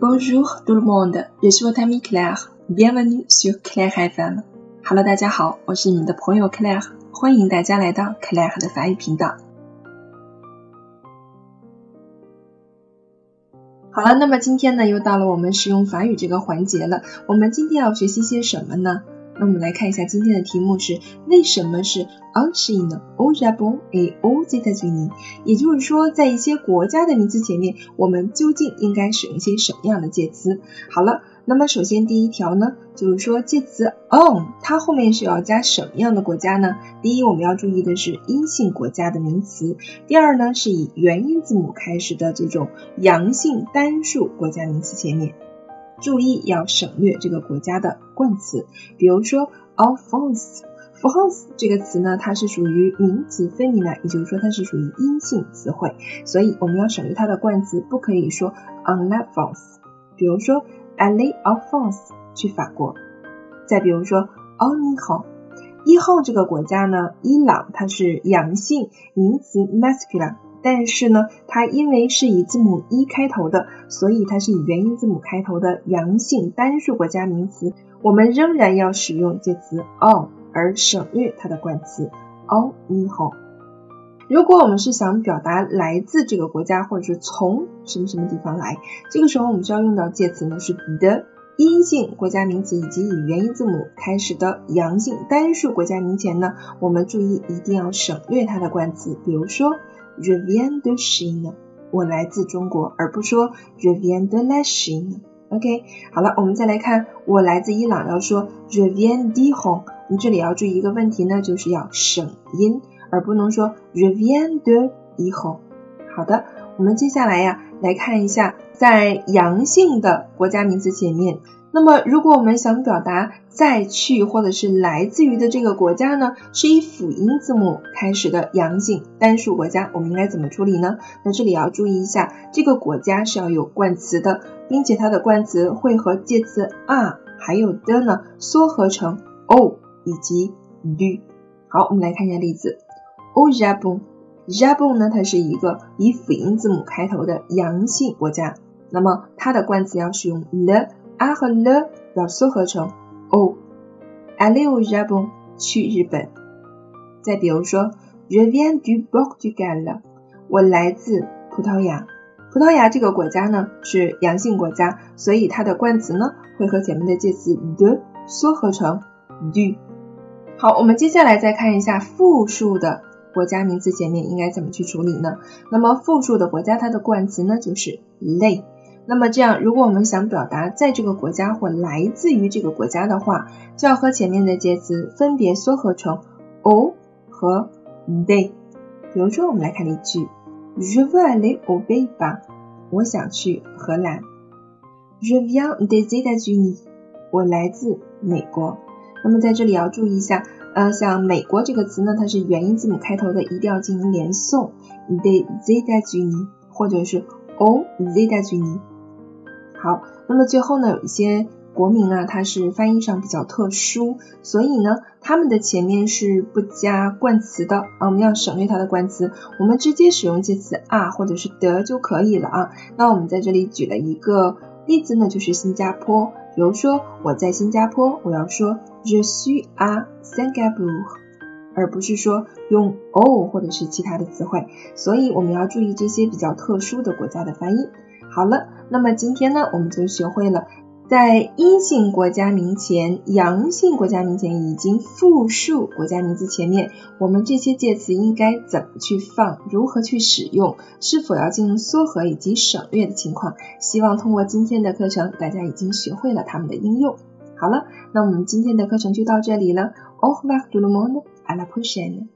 Bonjour tout le monde, je suis votre ami Claire. Bienvenue sur Claire FM. Hello，大家好，我是你们的朋友 Claire，欢迎大家来到 Claire 的法语频道。好了，那么今天呢，又到了我们使用法语这个环节了。我们今天要学习些什么呢？那我们来看一下今天的题目是为什么是 en Chine, au Japon et aux États-Unis？也就是说，在一些国家的名词前面，我们究竟应该使用一些什么样的介词？好了，那么首先第一条呢，就是说介词 on 它后面是要加什么样的国家呢？第一，我们要注意的是阴性国家的名词；第二呢，是以元音字母开始的这种阳性单数国家名词前面。注意要省略这个国家的冠词，比如说 of France，France 这个词呢，它是属于名词 f e m i n a 也就是说它是属于阴性词汇，所以我们要省略它的冠词，不可以说 on la France。比如说 aller en France 去法国，再比如说 en Iran，一号这个国家呢，伊朗它是阳性名词 masculine。但是呢，它因为是以字母一开头的，所以它是以元音字母开头的阳性单数国家名词。我们仍然要使用介词 on，而省略它的冠词 on 以后。如果我们是想表达来自这个国家，或者是从什么什么地方来，这个时候我们需要用到介词呢是 the 阴性国家名词以及以元音字母开始的阳性单数国家名前呢，我们注意一定要省略它的冠词，比如说。Reviens de Chine，我来自中国，而不说 Reviens de la Chine。OK，好了，我们再来看我来自伊朗，要说 Je viens d'Iran。你这里要注意一个问题呢，就是要省音，而不能说 Je viens de Iran。好的，我们接下来呀，来看一下在阳性的国家名词前面。那么，如果我们想表达再去或者是来自于的这个国家呢，是以辅音字母开始的阳性单数国家，我们应该怎么处理呢？那这里要注意一下，这个国家是要有冠词的，并且它的冠词会和介词 are 还有的呢缩合成 o 以及 du。好，我们来看一下例子，au Japon，Japon 呢，它是一个以辅音字母开头的阳性国家，那么它的冠词要使用 the。A 和 le 要缩合成 o，alle au Japon 去日本。再比如说，je viens du Portugal，我来自葡萄牙。葡萄牙这个国家呢是阳性国家，所以它的冠词呢会和前面的介词 de 缩合成 du。好，我们接下来再看一下复数的国家名词前面应该怎么去处理呢？那么复数的国家它的冠词呢就是 le。那么这样，如果我们想表达在这个国家或来自于这个国家的话，就要和前面的介词分别缩合成 o 和 they。比如说，我们来看例句：Je veux aller au Pays-Bas。我想去荷兰。Je viens des États-Unis。我来自美国。那么在这里要注意一下，呃，像美国这个词呢，它是元音字母开头的，一定要进行连诵，des États-Unis，或者是 aux États-Unis。好，那么最后呢，有一些国名啊，它是翻译上比较特殊，所以呢，它们的前面是不加冠词的啊，我们要省略它的冠词，我们直接使用介词啊或者是的就可以了啊。那我们在这里举了一个例子呢，就是新加坡，比如说我在新加坡，我要说 Je suis à Singapour，而不是说用 o 或者是其他的词汇，所以我们要注意这些比较特殊的国家的发音。好了，那么今天呢，我们就学会了在阴性国家名前、阳性国家名前以及复数国家名字前面，我们这些介词应该怎么去放，如何去使用，是否要进行缩合以及省略的情况。希望通过今天的课程，大家已经学会了它们的应用。好了，那我们今天的课程就到这里了。Au revoir tout le monde, à la prochaine.